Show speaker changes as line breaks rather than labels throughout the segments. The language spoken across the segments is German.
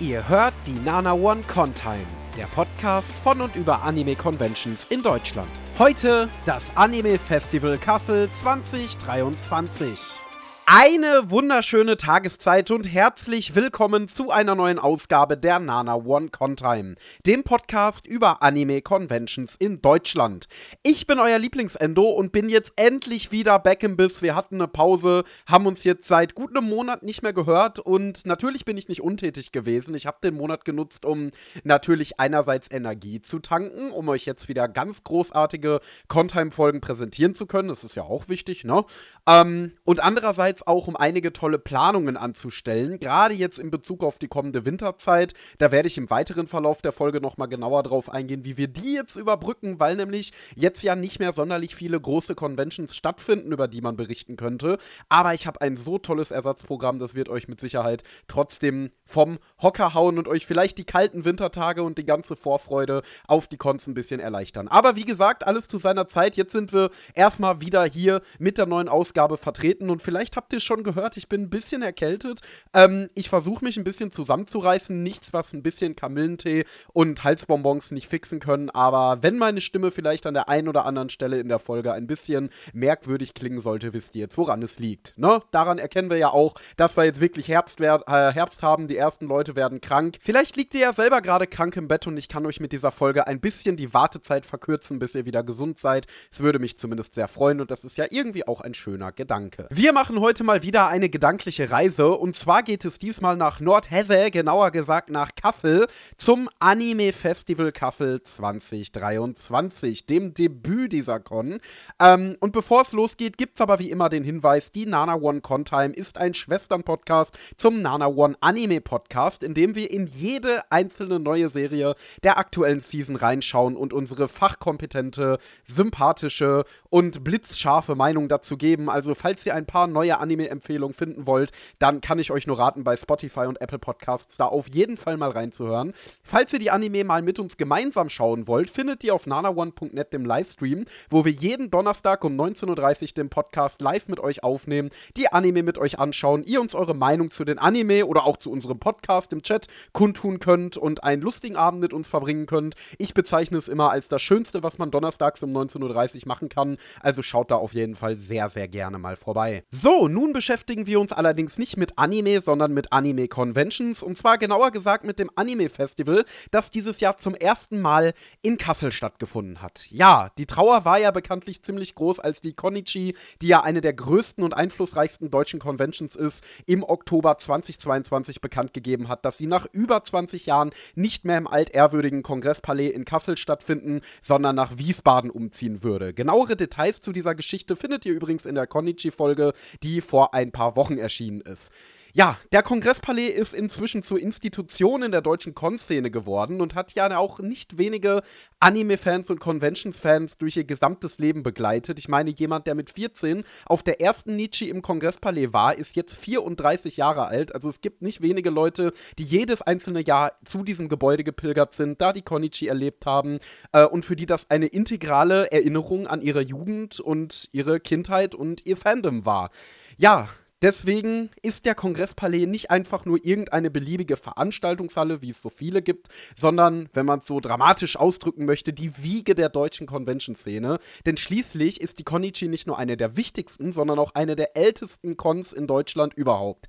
Ihr hört die Nana One Contime, der Podcast von und über Anime Conventions in Deutschland. Heute das Anime Festival Kassel 2023. Eine wunderschöne Tageszeit und herzlich willkommen zu einer neuen Ausgabe der Nana One Contime, dem Podcast über Anime Conventions in Deutschland. Ich bin euer Lieblingsendo und bin jetzt endlich wieder back im Biss. Wir hatten eine Pause, haben uns jetzt seit gut einem Monat nicht mehr gehört und natürlich bin ich nicht untätig gewesen. Ich habe den Monat genutzt, um natürlich einerseits Energie zu tanken, um euch jetzt wieder ganz großartige Contime-Folgen präsentieren zu können. Das ist ja auch wichtig, ne? Ähm, und andererseits andererseits auch um einige tolle Planungen anzustellen, gerade jetzt in Bezug auf die kommende Winterzeit. Da werde ich im weiteren Verlauf der Folge nochmal genauer drauf eingehen, wie wir die jetzt überbrücken, weil nämlich jetzt ja nicht mehr sonderlich viele große Conventions stattfinden, über die man berichten könnte. Aber ich habe ein so tolles Ersatzprogramm, das wird euch mit Sicherheit trotzdem vom Hocker hauen und euch vielleicht die kalten Wintertage und die ganze Vorfreude auf die Cons ein bisschen erleichtern. Aber wie gesagt, alles zu seiner Zeit. Jetzt sind wir erstmal wieder hier mit der neuen Ausgabe vertreten und vielleicht habt habt ihr schon gehört, ich bin ein bisschen erkältet. Ähm, ich versuche mich ein bisschen zusammenzureißen. Nichts, was ein bisschen Kamillentee und Halsbonbons nicht fixen können. Aber wenn meine Stimme vielleicht an der einen oder anderen Stelle in der Folge ein bisschen merkwürdig klingen sollte, wisst ihr jetzt, woran es liegt. Ne? Daran erkennen wir ja auch, dass wir jetzt wirklich Herbst, äh, Herbst haben. Die ersten Leute werden krank. Vielleicht liegt ihr ja selber gerade krank im Bett und ich kann euch mit dieser Folge ein bisschen die Wartezeit verkürzen, bis ihr wieder gesund seid. Es würde mich zumindest sehr freuen und das ist ja irgendwie auch ein schöner Gedanke. Wir machen heute heute mal wieder eine gedankliche Reise und zwar geht es diesmal nach Nordhesse, genauer gesagt nach Kassel, zum Anime Festival Kassel 2023, dem Debüt dieser Con. Ähm, und bevor es losgeht, gibt es aber wie immer den Hinweis, die Nana One Con Time ist ein Schwestern-Podcast zum Nana One Anime Podcast, in dem wir in jede einzelne neue Serie der aktuellen Season reinschauen und unsere fachkompetente, sympathische und blitzscharfe Meinung dazu geben. Also falls ihr ein paar neue Anime-Empfehlung finden wollt, dann kann ich euch nur raten, bei Spotify und Apple Podcasts da auf jeden Fall mal reinzuhören. Falls ihr die Anime mal mit uns gemeinsam schauen wollt, findet ihr auf nanaone.net dem Livestream, wo wir jeden Donnerstag um 19.30 Uhr den Podcast live mit euch aufnehmen, die Anime mit euch anschauen, ihr uns eure Meinung zu den Anime oder auch zu unserem Podcast im Chat kundtun könnt und einen lustigen Abend mit uns verbringen könnt. Ich bezeichne es immer als das Schönste, was man donnerstags um 19.30 Uhr machen kann. Also schaut da auf jeden Fall sehr, sehr gerne mal vorbei. So, nun beschäftigen wir uns allerdings nicht mit Anime, sondern mit Anime Conventions und zwar genauer gesagt mit dem Anime Festival, das dieses Jahr zum ersten Mal in Kassel stattgefunden hat. Ja, die Trauer war ja bekanntlich ziemlich groß, als die Konichi, die ja eine der größten und einflussreichsten deutschen Conventions ist, im Oktober 2022 bekannt gegeben hat, dass sie nach über 20 Jahren nicht mehr im altehrwürdigen Kongresspalais in Kassel stattfinden, sondern nach Wiesbaden umziehen würde. Genauere Details zu dieser Geschichte findet ihr übrigens in der Konichi-Folge, die vor ein paar Wochen erschienen ist. Ja, der Kongresspalais ist inzwischen zur Institution in der deutschen Con-Szene geworden und hat ja auch nicht wenige Anime-Fans und Convention-Fans durch ihr gesamtes Leben begleitet. Ich meine, jemand, der mit 14 auf der ersten Nietzsche im Kongresspalais war, ist jetzt 34 Jahre alt. Also es gibt nicht wenige Leute, die jedes einzelne Jahr zu diesem Gebäude gepilgert sind, da die Konichi erlebt haben äh, und für die das eine integrale Erinnerung an ihre Jugend und ihre Kindheit und ihr Fandom war. Ja, Deswegen ist der Kongresspalais nicht einfach nur irgendeine beliebige Veranstaltungshalle, wie es so viele gibt, sondern, wenn man es so dramatisch ausdrücken möchte, die Wiege der deutschen Convention-Szene. Denn schließlich ist die Konichi nicht nur eine der wichtigsten, sondern auch eine der ältesten Cons in Deutschland überhaupt.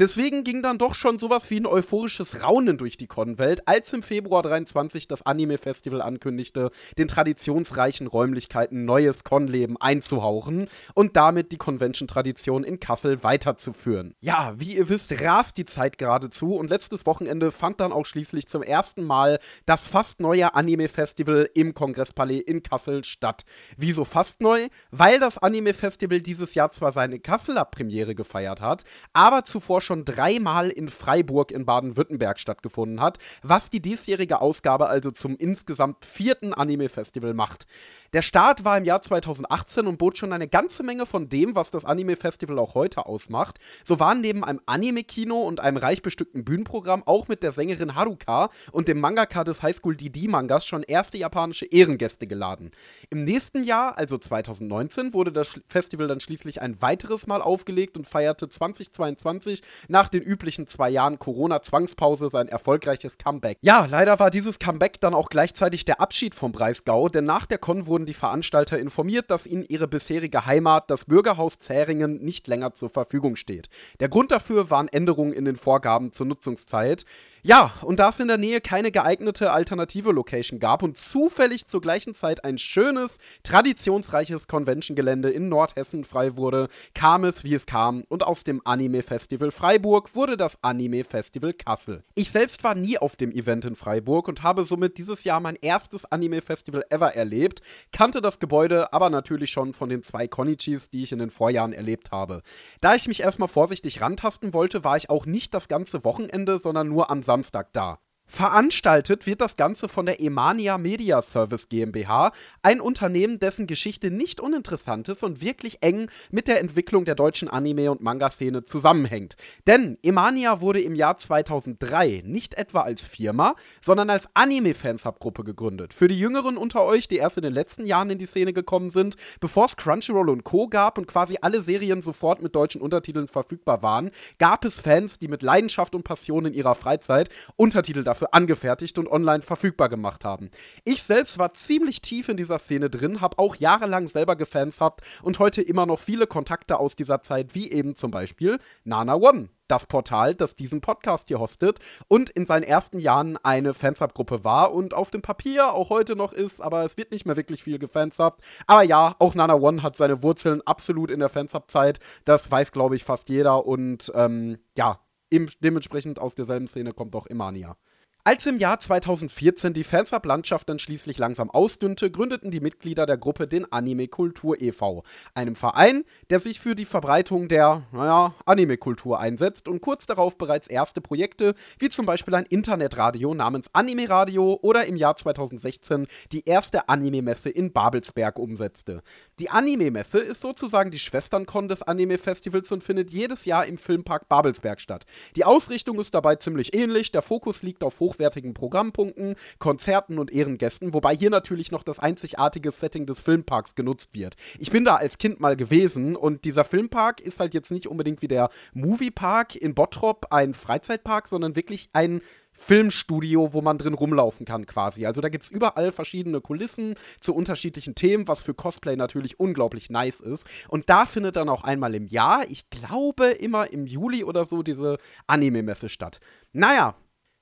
Deswegen ging dann doch schon sowas wie ein euphorisches Raunen durch die Con-Welt, als im Februar 23 das Anime-Festival ankündigte, den traditionsreichen Räumlichkeiten neues Con-Leben einzuhauchen und damit die Convention-Tradition in Kassel weiterzuführen. Ja, wie ihr wisst, rast die Zeit geradezu und letztes Wochenende fand dann auch schließlich zum ersten Mal das fast neue Anime-Festival im Kongresspalais in Kassel statt. Wieso fast neu? Weil das Anime-Festival dieses Jahr zwar seine Kasseler Premiere gefeiert hat, aber zuvor schon schon dreimal in Freiburg in Baden-Württemberg stattgefunden hat, was die diesjährige Ausgabe also zum insgesamt vierten Anime-Festival macht. Der Start war im Jahr 2018 und bot schon eine ganze Menge von dem, was das Anime-Festival auch heute ausmacht. So waren neben einem Anime-Kino und einem reich bestückten Bühnenprogramm auch mit der Sängerin Haruka und dem Mangaka des Highschool DD-Mangas schon erste japanische Ehrengäste geladen. Im nächsten Jahr, also 2019, wurde das Festival dann schließlich ein weiteres Mal aufgelegt und feierte 2022 nach den üblichen zwei Jahren Corona-Zwangspause sein erfolgreiches Comeback. Ja, leider war dieses Comeback dann auch gleichzeitig der Abschied vom Breisgau, denn nach der Con wurden die Veranstalter informiert, dass ihnen ihre bisherige Heimat, das Bürgerhaus Zähringen, nicht länger zur Verfügung steht. Der Grund dafür waren Änderungen in den Vorgaben zur Nutzungszeit. Ja, und da es in der Nähe keine geeignete alternative Location gab und zufällig zur gleichen Zeit ein schönes, traditionsreiches Convention-Gelände in Nordhessen frei wurde, kam es, wie es kam, und aus dem Anime-Festival Freiburg wurde das Anime-Festival Kassel. Ich selbst war nie auf dem Event in Freiburg und habe somit dieses Jahr mein erstes Anime-Festival ever erlebt, kannte das Gebäude aber natürlich schon von den zwei Konichis, die ich in den Vorjahren erlebt habe. Da ich mich erstmal vorsichtig rantasten wollte, war ich auch nicht das ganze Wochenende, sondern nur am Samstag da. Veranstaltet wird das Ganze von der Emania Media Service GmbH, ein Unternehmen, dessen Geschichte nicht uninteressant ist und wirklich eng mit der Entwicklung der deutschen Anime- und Manga-Szene zusammenhängt. Denn Emania wurde im Jahr 2003 nicht etwa als Firma, sondern als Anime-Fansub-Gruppe gegründet. Für die Jüngeren unter euch, die erst in den letzten Jahren in die Szene gekommen sind, bevor es Crunchyroll und Co. gab und quasi alle Serien sofort mit deutschen Untertiteln verfügbar waren, gab es Fans, die mit Leidenschaft und Passion in ihrer Freizeit Untertitel dafür dafür angefertigt und online verfügbar gemacht haben. Ich selbst war ziemlich tief in dieser Szene drin, habe auch jahrelang selber gefanshabt und heute immer noch viele Kontakte aus dieser Zeit, wie eben zum Beispiel Nana One das Portal, das diesen Podcast hier hostet und in seinen ersten Jahren eine Fansub-Gruppe war und auf dem Papier auch heute noch ist, aber es wird nicht mehr wirklich viel gefansubt. Aber ja, auch Nana One hat seine Wurzeln absolut in der Fansub-Zeit. Das weiß, glaube ich, fast jeder und ähm, ja, dementsprechend aus derselben Szene kommt auch Emania. Als im Jahr 2014 die Fansub-Landschaft dann schließlich langsam ausdünnte, gründeten die Mitglieder der Gruppe den Anime Kultur e.V., einem Verein, der sich für die Verbreitung der, naja, Anime-Kultur einsetzt und kurz darauf bereits erste Projekte, wie zum Beispiel ein Internetradio namens Anime Radio oder im Jahr 2016 die erste Anime-Messe in Babelsberg umsetzte. Die Anime-Messe ist sozusagen die Schwesternkon des Anime-Festivals und findet jedes Jahr im Filmpark Babelsberg statt. Die Ausrichtung ist dabei ziemlich ähnlich, der Fokus liegt auf hoch hochwertigen Programmpunkten, Konzerten und Ehrengästen, wobei hier natürlich noch das einzigartige Setting des Filmparks genutzt wird. Ich bin da als Kind mal gewesen und dieser Filmpark ist halt jetzt nicht unbedingt wie der Moviepark in Bottrop ein Freizeitpark, sondern wirklich ein Filmstudio, wo man drin rumlaufen kann quasi. Also da gibt es überall verschiedene Kulissen zu unterschiedlichen Themen, was für Cosplay natürlich unglaublich nice ist. Und da findet dann auch einmal im Jahr, ich glaube immer im Juli oder so, diese Anime-Messe statt. Naja,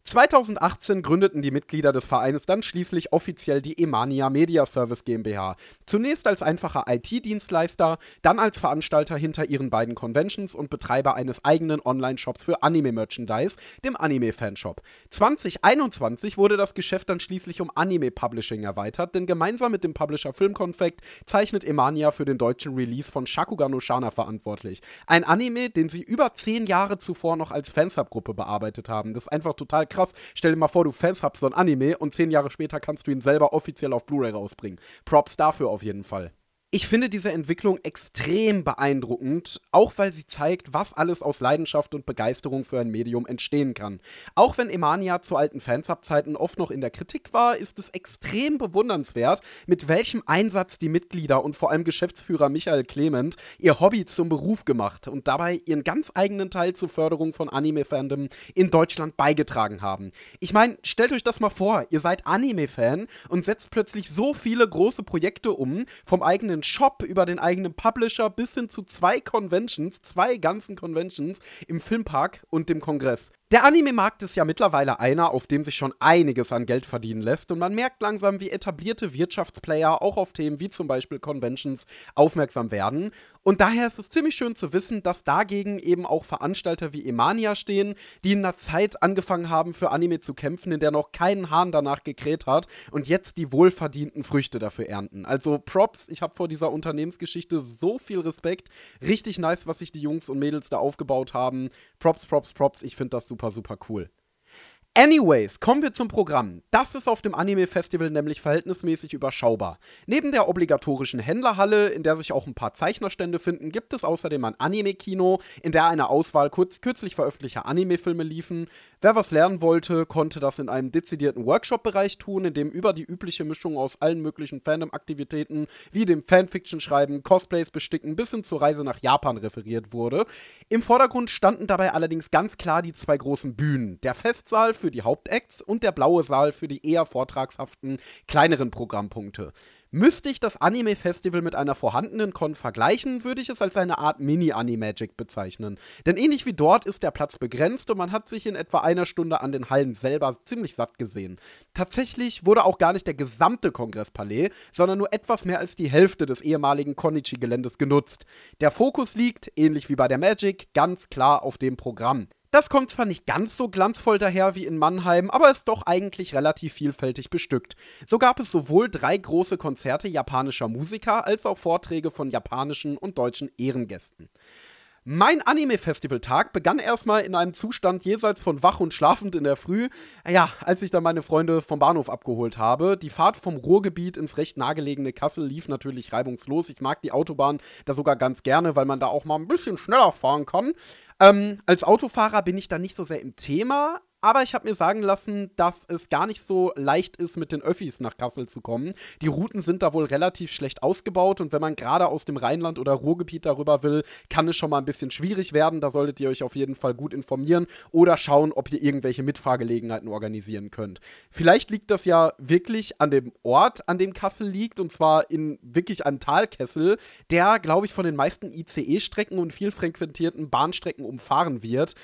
2018 gründeten die Mitglieder des Vereines dann schließlich offiziell die Emania Media Service GmbH. Zunächst als einfacher IT-Dienstleister, dann als Veranstalter hinter ihren beiden Conventions und Betreiber eines eigenen Online-Shops für Anime-Merchandise, dem Anime-Fanshop. 2021 wurde das Geschäft dann schließlich um Anime-Publishing erweitert, denn gemeinsam mit dem Publisher Filmkonfekt zeichnet Emania für den deutschen Release von Shakugan no Shana verantwortlich. Ein Anime, den sie über zehn Jahre zuvor noch als Fansub-Gruppe bearbeitet haben. Das ist einfach total krass krass. Stell dir mal vor, du Fans hast so ein Anime und zehn Jahre später kannst du ihn selber offiziell auf Blu-ray rausbringen. Props dafür auf jeden Fall. Ich finde diese Entwicklung extrem beeindruckend, auch weil sie zeigt, was alles aus Leidenschaft und Begeisterung für ein Medium entstehen kann. Auch wenn Emania zu alten Fansub-Zeiten oft noch in der Kritik war, ist es extrem bewundernswert, mit welchem Einsatz die Mitglieder und vor allem Geschäftsführer Michael Clement ihr Hobby zum Beruf gemacht und dabei ihren ganz eigenen Teil zur Förderung von Anime-Fandom in Deutschland beigetragen haben. Ich meine, stellt euch das mal vor, ihr seid Anime-Fan und setzt plötzlich so viele große Projekte um, vom eigenen eigenen Shop, über den eigenen Publisher bis hin zu zwei Conventions, zwei ganzen Conventions im Filmpark und dem Kongress. Der Anime-Markt ist ja mittlerweile einer, auf dem sich schon einiges an Geld verdienen lässt und man merkt langsam, wie etablierte Wirtschaftsplayer auch auf Themen wie zum Beispiel Conventions aufmerksam werden. Und daher ist es ziemlich schön zu wissen, dass dagegen eben auch Veranstalter wie Emania stehen, die in einer Zeit angefangen haben, für Anime zu kämpfen, in der noch keinen Hahn danach gekräht hat und jetzt die wohlverdienten Früchte dafür ernten. Also Props, ich habe vor dieser Unternehmensgeschichte so viel Respekt. Richtig nice, was sich die Jungs und Mädels da aufgebaut haben. Props, Props, Props, ich finde das super super, super cool. Anyways, kommen wir zum Programm. Das ist auf dem Anime-Festival nämlich verhältnismäßig überschaubar. Neben der obligatorischen Händlerhalle, in der sich auch ein paar Zeichnerstände finden, gibt es außerdem ein Anime-Kino, in der eine Auswahl kurz, kürzlich veröffentlichter Anime-Filme liefen. Wer was lernen wollte, konnte das in einem dezidierten Workshop-Bereich tun, in dem über die übliche Mischung aus allen möglichen Fandom-Aktivitäten wie dem Fanfiction-Schreiben, Cosplays besticken bis hin zur Reise nach Japan referiert wurde. Im Vordergrund standen dabei allerdings ganz klar die zwei großen Bühnen. Der Festsaal für für die Hauptacts und der blaue Saal für die eher vortragshaften, kleineren Programmpunkte. Müsste ich das Anime-Festival mit einer vorhandenen Con vergleichen, würde ich es als eine Art Mini-Animagic bezeichnen. Denn ähnlich wie dort ist der Platz begrenzt und man hat sich in etwa einer Stunde an den Hallen selber ziemlich satt gesehen. Tatsächlich wurde auch gar nicht der gesamte Kongresspalais, sondern nur etwas mehr als die Hälfte des ehemaligen Konichi-Geländes genutzt. Der Fokus liegt, ähnlich wie bei der Magic, ganz klar auf dem Programm. Das kommt zwar nicht ganz so glanzvoll daher wie in Mannheim, aber ist doch eigentlich relativ vielfältig bestückt. So gab es sowohl drei große Konzerte japanischer Musiker als auch Vorträge von japanischen und deutschen Ehrengästen. Mein Anime-Festival-Tag begann erstmal in einem Zustand jenseits von wach und schlafend in der Früh. Ja, als ich dann meine Freunde vom Bahnhof abgeholt habe. Die Fahrt vom Ruhrgebiet ins recht nahegelegene Kassel lief natürlich reibungslos. Ich mag die Autobahn da sogar ganz gerne, weil man da auch mal ein bisschen schneller fahren kann. Ähm, als Autofahrer bin ich da nicht so sehr im Thema, aber ich habe mir sagen lassen, dass es gar nicht so leicht ist, mit den Öffis nach Kassel zu kommen. Die Routen sind da wohl relativ schlecht ausgebaut und wenn man gerade aus dem Rheinland oder Ruhrgebiet darüber will, kann es schon mal ein bisschen schwierig werden. Da solltet ihr euch auf jeden Fall gut informieren oder schauen, ob ihr irgendwelche Mitfahrgelegenheiten organisieren könnt. Vielleicht liegt das ja wirklich an dem Ort, an dem Kassel liegt und zwar in wirklich einem Talkessel, der, glaube ich, von den meisten ICE-Strecken und viel frequentierten Bahnstrecken umfahren wird.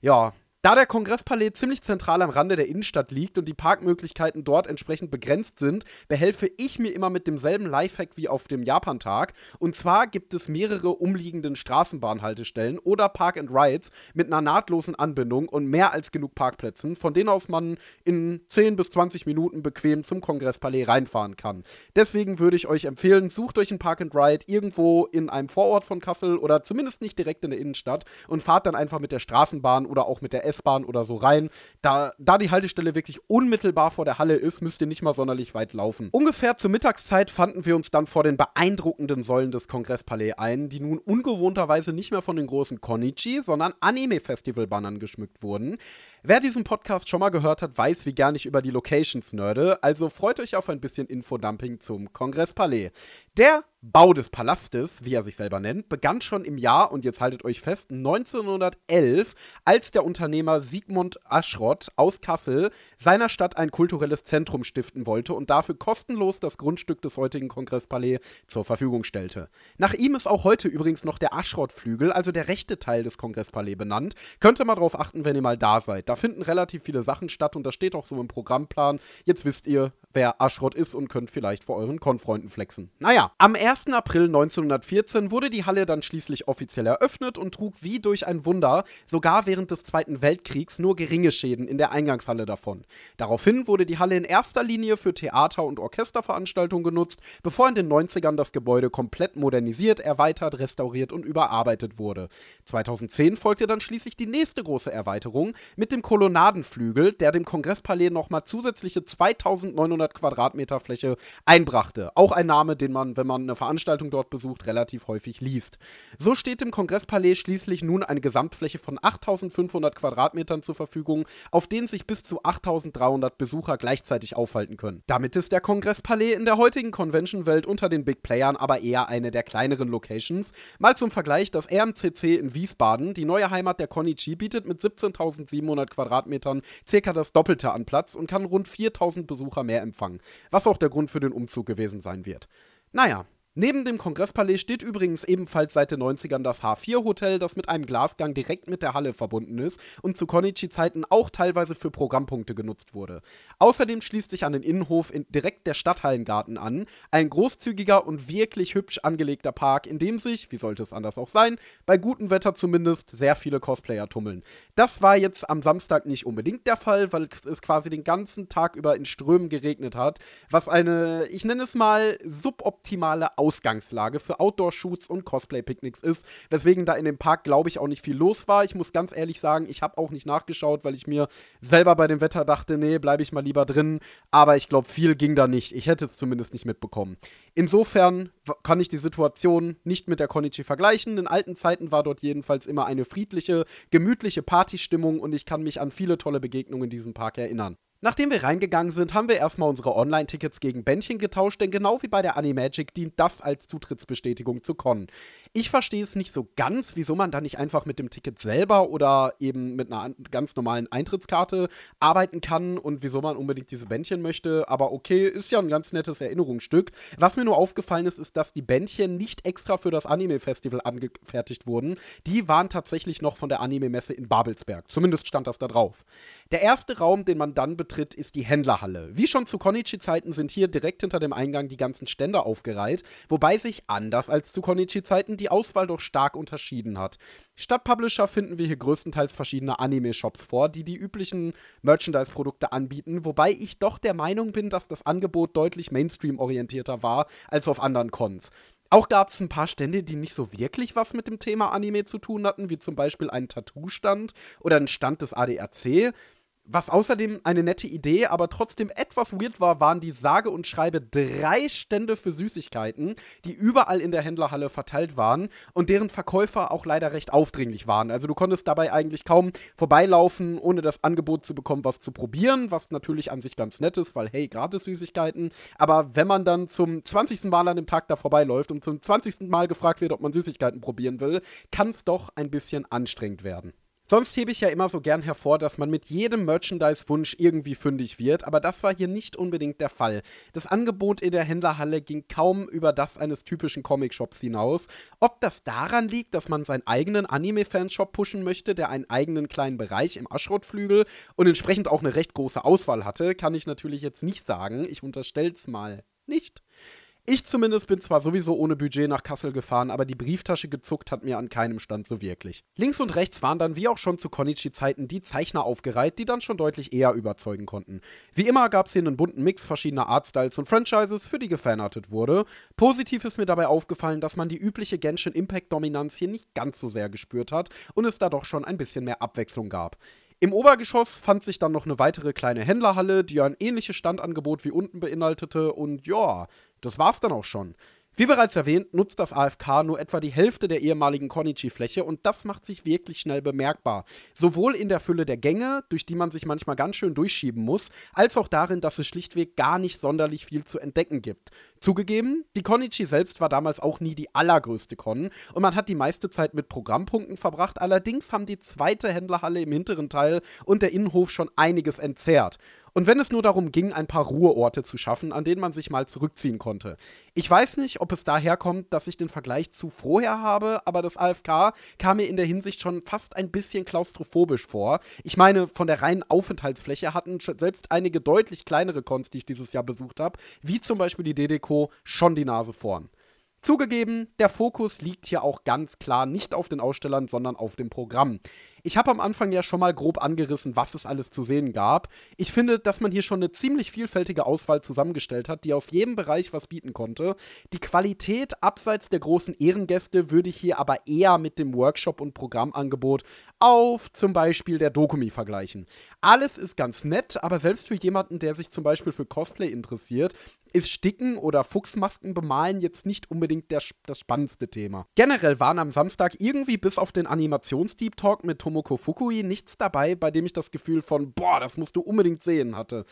Ja, da der Kongresspalais ziemlich zentral am Rande der Innenstadt liegt und die Parkmöglichkeiten dort entsprechend begrenzt sind, behelfe ich mir immer mit demselben Lifehack wie auf dem Japantag. Und zwar gibt es mehrere umliegenden Straßenbahnhaltestellen oder Park and Rides mit einer nahtlosen Anbindung und mehr als genug Parkplätzen, von denen aus man in 10 bis 20 Minuten bequem zum Kongresspalais reinfahren kann. Deswegen würde ich euch empfehlen, sucht euch ein Park and Ride irgendwo in einem Vorort von Kassel oder zumindest nicht direkt in der Innenstadt und fahrt dann einfach mit der Straßenbahn oder auch mit der S S-Bahn oder so rein. Da, da die Haltestelle wirklich unmittelbar vor der Halle ist, müsst ihr nicht mal sonderlich weit laufen. Ungefähr zur Mittagszeit fanden wir uns dann vor den beeindruckenden Säulen des Kongresspalais ein, die nun ungewohnterweise nicht mehr von den großen Konichi, sondern Anime-Festival-Bannern geschmückt wurden. Wer diesen Podcast schon mal gehört hat, weiß, wie gern ich über die Locations nerde, also freut euch auf ein bisschen Infodumping zum Kongresspalais. Der Bau des Palastes, wie er sich selber nennt, begann schon im Jahr, und jetzt haltet euch fest, 1911, als der Unternehmer Sigmund Aschrott aus Kassel seiner Stadt ein kulturelles Zentrum stiften wollte und dafür kostenlos das Grundstück des heutigen Kongresspalais zur Verfügung stellte. Nach ihm ist auch heute übrigens noch der Aschrott-Flügel, also der rechte Teil des Kongresspalais benannt. Könnt ihr mal drauf achten, wenn ihr mal da seid. Da finden relativ viele Sachen statt und das steht auch so im Programmplan. Jetzt wisst ihr, wer Aschrott ist und könnt vielleicht vor euren Konfreunden flexen. Naja, am 1. April 1914 wurde die Halle dann schließlich offiziell eröffnet und trug wie durch ein Wunder sogar während des Zweiten Weltkriegs nur geringe Schäden in der Eingangshalle davon. Daraufhin wurde die Halle in erster Linie für Theater- und Orchesterveranstaltungen genutzt, bevor in den 90ern das Gebäude komplett modernisiert, erweitert, restauriert und überarbeitet wurde. 2010 folgte dann schließlich die nächste große Erweiterung mit dem Kolonnadenflügel, der dem Kongresspalais nochmal zusätzliche 2900 500 Quadratmeter Fläche einbrachte. Auch ein Name, den man, wenn man eine Veranstaltung dort besucht, relativ häufig liest. So steht dem Kongresspalais schließlich nun eine Gesamtfläche von 8500 Quadratmetern zur Verfügung, auf denen sich bis zu 8300 Besucher gleichzeitig aufhalten können. Damit ist der Kongresspalais in der heutigen Convention-Welt unter den Big Playern aber eher eine der kleineren Locations. Mal zum Vergleich, das RMCC in Wiesbaden, die neue Heimat der Konichi, bietet mit 17.700 Quadratmetern circa das Doppelte an Platz und kann rund 4000 Besucher mehr empfangen empfangen, was auch der Grund für den Umzug gewesen sein wird. Naja, Neben dem Kongresspalais steht übrigens ebenfalls seit den 90ern das H4-Hotel, das mit einem Glasgang direkt mit der Halle verbunden ist und zu Konichi-Zeiten auch teilweise für Programmpunkte genutzt wurde. Außerdem schließt sich an den Innenhof in direkt der Stadthallengarten an, ein großzügiger und wirklich hübsch angelegter Park, in dem sich, wie sollte es anders auch sein, bei gutem Wetter zumindest sehr viele Cosplayer tummeln. Das war jetzt am Samstag nicht unbedingt der Fall, weil es quasi den ganzen Tag über in Strömen geregnet hat, was eine, ich nenne es mal, suboptimale Ausgangslage für Outdoor-Shoots und Cosplay-Picknicks ist, weswegen da in dem Park, glaube ich, auch nicht viel los war. Ich muss ganz ehrlich sagen, ich habe auch nicht nachgeschaut, weil ich mir selber bei dem Wetter dachte, nee, bleibe ich mal lieber drin. Aber ich glaube, viel ging da nicht. Ich hätte es zumindest nicht mitbekommen. Insofern kann ich die Situation nicht mit der Konichi vergleichen. In alten Zeiten war dort jedenfalls immer eine friedliche, gemütliche Partystimmung und ich kann mich an viele tolle Begegnungen in diesem Park erinnern. Nachdem wir reingegangen sind, haben wir erstmal unsere Online-Tickets gegen Bändchen getauscht, denn genau wie bei der Animagic dient das als Zutrittsbestätigung zu Con. Ich verstehe es nicht so ganz, wieso man da nicht einfach mit dem Ticket selber oder eben mit einer ganz normalen Eintrittskarte arbeiten kann und wieso man unbedingt diese Bändchen möchte. Aber okay, ist ja ein ganz nettes Erinnerungsstück. Was mir nur aufgefallen ist, ist, dass die Bändchen nicht extra für das Anime-Festival angefertigt wurden. Die waren tatsächlich noch von der Anime-Messe in Babelsberg. Zumindest stand das da drauf. Der erste Raum, den man dann betritt, betritt, ist die Händlerhalle. Wie schon zu Konichi-Zeiten sind hier direkt hinter dem Eingang die ganzen Stände aufgereiht, wobei sich anders als zu Konichi-Zeiten die Auswahl doch stark unterschieden hat. Statt Publisher finden wir hier größtenteils verschiedene Anime-Shops vor, die die üblichen Merchandise-Produkte anbieten, wobei ich doch der Meinung bin, dass das Angebot deutlich Mainstream-orientierter war als auf anderen Cons. Auch gab es ein paar Stände, die nicht so wirklich was mit dem Thema Anime zu tun hatten, wie zum Beispiel einen Tattoo-Stand oder ein Stand des ADAC. Was außerdem eine nette Idee, aber trotzdem etwas weird war, waren die sage und schreibe drei Stände für Süßigkeiten, die überall in der Händlerhalle verteilt waren und deren Verkäufer auch leider recht aufdringlich waren. Also du konntest dabei eigentlich kaum vorbeilaufen, ohne das Angebot zu bekommen, was zu probieren, was natürlich an sich ganz nett ist, weil hey, gratis Süßigkeiten. Aber wenn man dann zum 20. Mal an dem Tag da vorbeiläuft und zum 20. Mal gefragt wird, ob man Süßigkeiten probieren will, kann es doch ein bisschen anstrengend werden. Sonst hebe ich ja immer so gern hervor, dass man mit jedem Merchandise-Wunsch irgendwie fündig wird, aber das war hier nicht unbedingt der Fall. Das Angebot in der Händlerhalle ging kaum über das eines typischen Comic-Shops hinaus. Ob das daran liegt, dass man seinen eigenen Anime-Fanshop pushen möchte, der einen eigenen kleinen Bereich im Aschrottflügel und entsprechend auch eine recht große Auswahl hatte, kann ich natürlich jetzt nicht sagen. Ich unterstell's mal nicht. Ich zumindest bin zwar sowieso ohne Budget nach Kassel gefahren, aber die Brieftasche gezuckt hat mir an keinem Stand so wirklich. Links und rechts waren dann wie auch schon zu Konichi-Zeiten die Zeichner aufgereiht, die dann schon deutlich eher überzeugen konnten. Wie immer gab es hier einen bunten Mix verschiedener Artstyles und Franchises, für die gefanartet wurde. Positiv ist mir dabei aufgefallen, dass man die übliche Genshin Impact-Dominanz hier nicht ganz so sehr gespürt hat und es da doch schon ein bisschen mehr Abwechslung gab. Im Obergeschoss fand sich dann noch eine weitere kleine Händlerhalle, die ein ähnliches Standangebot wie unten beinhaltete und ja, das war's dann auch schon. Wie bereits erwähnt, nutzt das AFK nur etwa die Hälfte der ehemaligen Konichi-Fläche und das macht sich wirklich schnell bemerkbar. Sowohl in der Fülle der Gänge, durch die man sich manchmal ganz schön durchschieben muss, als auch darin, dass es schlichtweg gar nicht sonderlich viel zu entdecken gibt. Zugegeben, die Konichi selbst war damals auch nie die allergrößte Con und man hat die meiste Zeit mit Programmpunkten verbracht, allerdings haben die zweite Händlerhalle im hinteren Teil und der Innenhof schon einiges entzerrt. Und wenn es nur darum ging, ein paar Ruheorte zu schaffen, an denen man sich mal zurückziehen konnte. Ich weiß nicht, ob es daher kommt, dass ich den Vergleich zu vorher habe, aber das AFK kam mir in der Hinsicht schon fast ein bisschen klaustrophobisch vor. Ich meine, von der reinen Aufenthaltsfläche hatten selbst einige deutlich kleinere Cons, die ich dieses Jahr besucht habe, wie zum Beispiel die DDCO, schon die Nase vorn. Zugegeben, der Fokus liegt hier auch ganz klar nicht auf den Ausstellern, sondern auf dem Programm. Ich habe am Anfang ja schon mal grob angerissen, was es alles zu sehen gab. Ich finde, dass man hier schon eine ziemlich vielfältige Auswahl zusammengestellt hat, die aus jedem Bereich was bieten konnte. Die Qualität abseits der großen Ehrengäste würde ich hier aber eher mit dem Workshop- und Programmangebot auf zum Beispiel der Dokumi vergleichen. Alles ist ganz nett, aber selbst für jemanden, der sich zum Beispiel für Cosplay interessiert, ist Sticken oder Fuchsmasken bemalen jetzt nicht unbedingt der, das spannendste Thema. Generell waren am Samstag irgendwie bis auf den Animations-Deep Talk mit Tomoko Fukui nichts dabei, bei dem ich das Gefühl von, boah, das musst du unbedingt sehen hatte.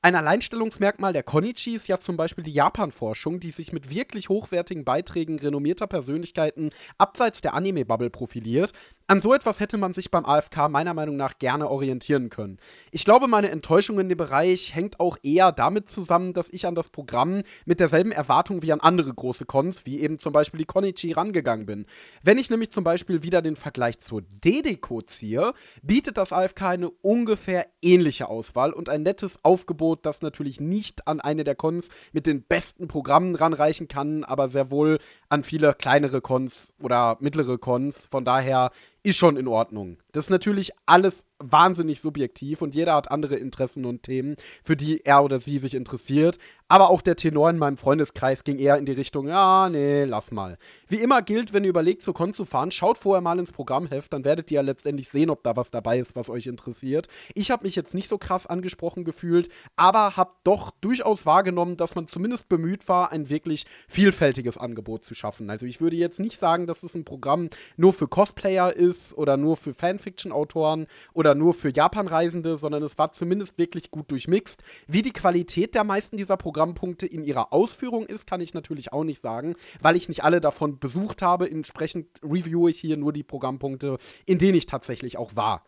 Ein Alleinstellungsmerkmal der Konichi ist ja zum Beispiel die Japan-Forschung, die sich mit wirklich hochwertigen Beiträgen renommierter Persönlichkeiten abseits der Anime-Bubble profiliert. An so etwas hätte man sich beim AFK meiner Meinung nach gerne orientieren können. Ich glaube, meine Enttäuschung in dem Bereich hängt auch eher damit zusammen, dass ich an das Programm mit derselben Erwartung wie an andere große Cons, wie eben zum Beispiel die Konichi, rangegangen bin. Wenn ich nämlich zum Beispiel wieder den Vergleich zur DDCO ziehe, bietet das AFK eine ungefähr ähnliche Auswahl und ein nettes Aufgebot, das natürlich nicht an eine der Cons mit den besten Programmen ranreichen kann, aber sehr wohl an viele kleinere Cons oder mittlere Cons. Von daher ist schon in Ordnung. Das ist natürlich alles wahnsinnig subjektiv und jeder hat andere Interessen und Themen, für die er oder sie sich interessiert. Aber auch der Tenor in meinem Freundeskreis ging eher in die Richtung, ja, nee, lass mal. Wie immer gilt, wenn ihr überlegt, zur Con zu fahren, schaut vorher mal ins Programmheft, dann werdet ihr ja letztendlich sehen, ob da was dabei ist, was euch interessiert. Ich habe mich jetzt nicht so krass angesprochen gefühlt, aber habe doch durchaus wahrgenommen, dass man zumindest bemüht war, ein wirklich vielfältiges Angebot zu schaffen. Also ich würde jetzt nicht sagen, dass es ein Programm nur für Cosplayer ist oder nur für Fanfiction-Autoren oder nur für Japan-Reisende, sondern es war zumindest wirklich gut durchmixt. Wie die Qualität der meisten dieser Programmpunkte in ihrer Ausführung ist, kann ich natürlich auch nicht sagen, weil ich nicht alle davon besucht habe. Entsprechend reviewe ich hier nur die Programmpunkte, in denen ich tatsächlich auch war.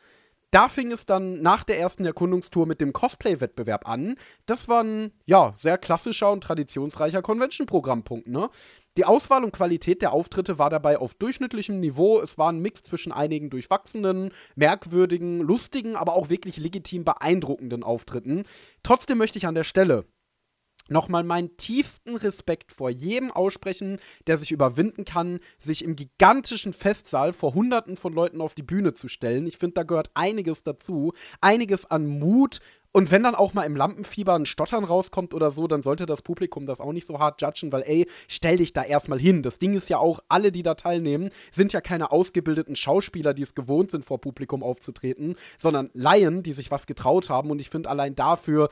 Da fing es dann nach der ersten Erkundungstour mit dem Cosplay-Wettbewerb an. Das war ein, ja, sehr klassischer und traditionsreicher Convention-Programmpunkt, ne? Die Auswahl und Qualität der Auftritte war dabei auf durchschnittlichem Niveau. Es war ein Mix zwischen einigen durchwachsenen, merkwürdigen, lustigen, aber auch wirklich legitim beeindruckenden Auftritten. Trotzdem möchte ich an der Stelle nochmal meinen tiefsten Respekt vor jedem aussprechen, der sich überwinden kann, sich im gigantischen Festsaal vor Hunderten von Leuten auf die Bühne zu stellen. Ich finde, da gehört einiges dazu. Einiges an Mut, und wenn dann auch mal im Lampenfieber ein Stottern rauskommt oder so, dann sollte das Publikum das auch nicht so hart judgen, weil ey, stell dich da erstmal hin. Das Ding ist ja auch, alle, die da teilnehmen, sind ja keine ausgebildeten Schauspieler, die es gewohnt sind, vor Publikum aufzutreten, sondern Laien, die sich was getraut haben. Und ich finde, allein dafür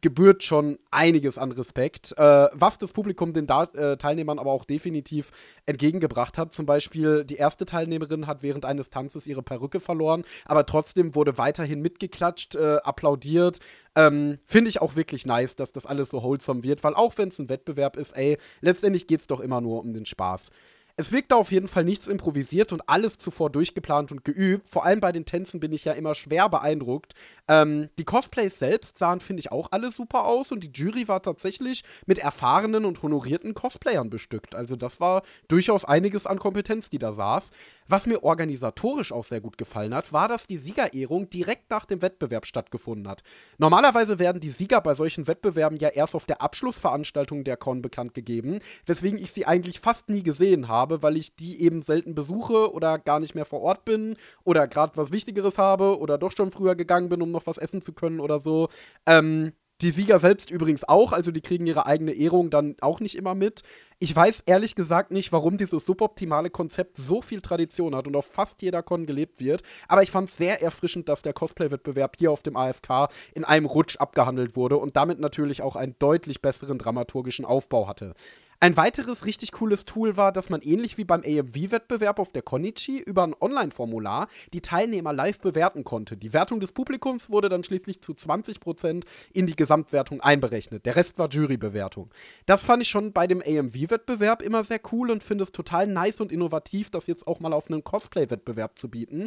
gebührt schon einiges an Respekt. Äh, was das Publikum den da äh, Teilnehmern aber auch definitiv entgegengebracht hat. Zum Beispiel, die erste Teilnehmerin hat während eines Tanzes ihre Perücke verloren, aber trotzdem wurde weiterhin mitgeklatscht, äh, applaudiert wird. Ähm, Finde ich auch wirklich nice, dass das alles so wholesome wird, weil auch wenn es ein Wettbewerb ist, ey, letztendlich geht es doch immer nur um den Spaß. Es wirkt da auf jeden Fall nichts improvisiert und alles zuvor durchgeplant und geübt. Vor allem bei den Tänzen bin ich ja immer schwer beeindruckt. Ähm, die Cosplays selbst sahen, finde ich, auch alle super aus und die Jury war tatsächlich mit erfahrenen und honorierten Cosplayern bestückt. Also das war durchaus einiges an Kompetenz, die da saß. Was mir organisatorisch auch sehr gut gefallen hat, war, dass die Siegerehrung direkt nach dem Wettbewerb stattgefunden hat. Normalerweise werden die Sieger bei solchen Wettbewerben ja erst auf der Abschlussveranstaltung der Con bekannt gegeben, weswegen ich sie eigentlich fast nie gesehen habe habe, weil ich die eben selten besuche oder gar nicht mehr vor Ort bin oder gerade was Wichtigeres habe oder doch schon früher gegangen bin, um noch was essen zu können oder so. Ähm, die Sieger selbst übrigens auch, also die kriegen ihre eigene Ehrung dann auch nicht immer mit. Ich weiß ehrlich gesagt nicht, warum dieses suboptimale Konzept so viel Tradition hat und auf fast jeder Con gelebt wird. Aber ich fand es sehr erfrischend, dass der Cosplay-Wettbewerb hier auf dem AFK in einem Rutsch abgehandelt wurde und damit natürlich auch einen deutlich besseren dramaturgischen Aufbau hatte. Ein weiteres richtig cooles Tool war, dass man ähnlich wie beim AMV-Wettbewerb auf der Konichi über ein Online-Formular die Teilnehmer live bewerten konnte. Die Wertung des Publikums wurde dann schließlich zu 20% in die Gesamtwertung einberechnet. Der Rest war Jurybewertung. Das fand ich schon bei dem AMV-Wettbewerb immer sehr cool und finde es total nice und innovativ, das jetzt auch mal auf einen Cosplay-Wettbewerb zu bieten.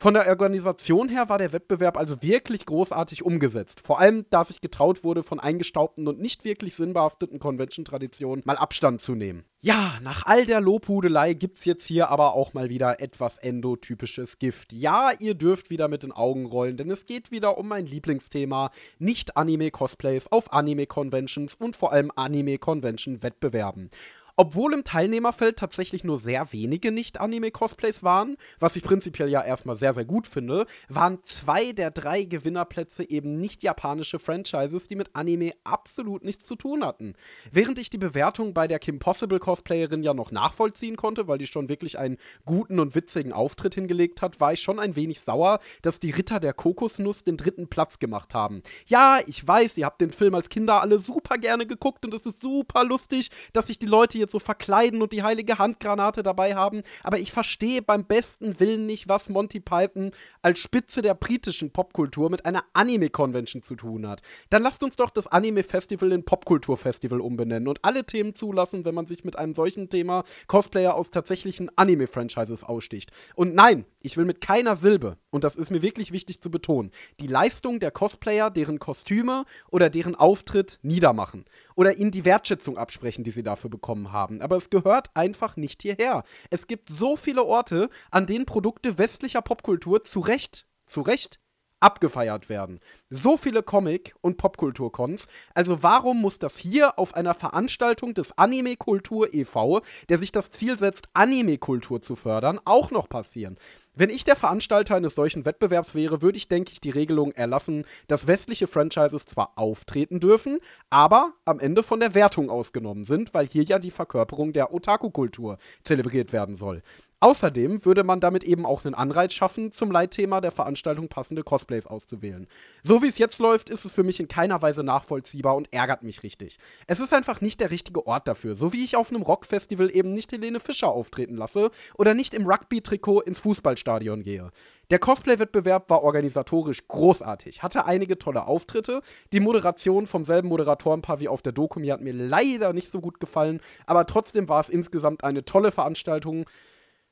Von der Organisation her war der Wettbewerb also wirklich großartig umgesetzt. Vor allem, da sich getraut wurde, von eingestaubten und nicht wirklich sinnbehafteten Convention-Traditionen mal Abstand zu nehmen. Ja, nach all der Lobhudelei gibt's jetzt hier aber auch mal wieder etwas endotypisches Gift. Ja, ihr dürft wieder mit den Augen rollen, denn es geht wieder um mein Lieblingsthema: Nicht-Anime-Cosplays auf Anime-Conventions und vor allem Anime-Convention-Wettbewerben. Obwohl im Teilnehmerfeld tatsächlich nur sehr wenige Nicht-Anime-Cosplays waren, was ich prinzipiell ja erstmal sehr, sehr gut finde, waren zwei der drei Gewinnerplätze eben nicht japanische Franchises, die mit Anime absolut nichts zu tun hatten. Während ich die Bewertung bei der Kim Possible Cosplayerin ja noch nachvollziehen konnte, weil die schon wirklich einen guten und witzigen Auftritt hingelegt hat, war ich schon ein wenig sauer, dass die Ritter der Kokosnuss den dritten Platz gemacht haben. Ja, ich weiß, ihr habt den Film als Kinder alle super gerne geguckt und es ist super lustig, dass sich die Leute jetzt jetzt so verkleiden und die heilige Handgranate dabei haben. Aber ich verstehe beim besten Willen nicht, was Monty Python als Spitze der britischen Popkultur mit einer Anime-Convention zu tun hat. Dann lasst uns doch das Anime-Festival in Popkultur-Festival umbenennen und alle Themen zulassen, wenn man sich mit einem solchen Thema Cosplayer aus tatsächlichen Anime-Franchises aussticht. Und nein, ich will mit keiner Silbe, und das ist mir wirklich wichtig zu betonen, die Leistung der Cosplayer, deren Kostüme oder deren Auftritt niedermachen oder ihnen die Wertschätzung absprechen, die sie dafür bekommen haben. Aber es gehört einfach nicht hierher. Es gibt so viele Orte, an denen Produkte westlicher Popkultur zu Recht, zu Recht abgefeiert werden. So viele Comic- und Popkultur-Cons. Also warum muss das hier auf einer Veranstaltung des Anime Kultur e.V., der sich das Ziel setzt, Anime-Kultur zu fördern, auch noch passieren? Wenn ich der Veranstalter eines solchen Wettbewerbs wäre, würde ich, denke ich, die Regelung erlassen, dass westliche Franchises zwar auftreten dürfen, aber am Ende von der Wertung ausgenommen sind, weil hier ja die Verkörperung der Otaku-Kultur zelebriert werden soll. Außerdem würde man damit eben auch einen Anreiz schaffen, zum Leitthema der Veranstaltung passende Cosplays auszuwählen. So wie es jetzt läuft, ist es für mich in keiner Weise nachvollziehbar und ärgert mich richtig. Es ist einfach nicht der richtige Ort dafür, so wie ich auf einem Rockfestival eben nicht Helene Fischer auftreten lasse oder nicht im Rugby-Trikot ins Fußballstadion gehe. Der Cosplay-Wettbewerb war organisatorisch großartig, hatte einige tolle Auftritte. Die Moderation vom selben Moderatorenpaar wie auf der Doku mir hat mir leider nicht so gut gefallen, aber trotzdem war es insgesamt eine tolle Veranstaltung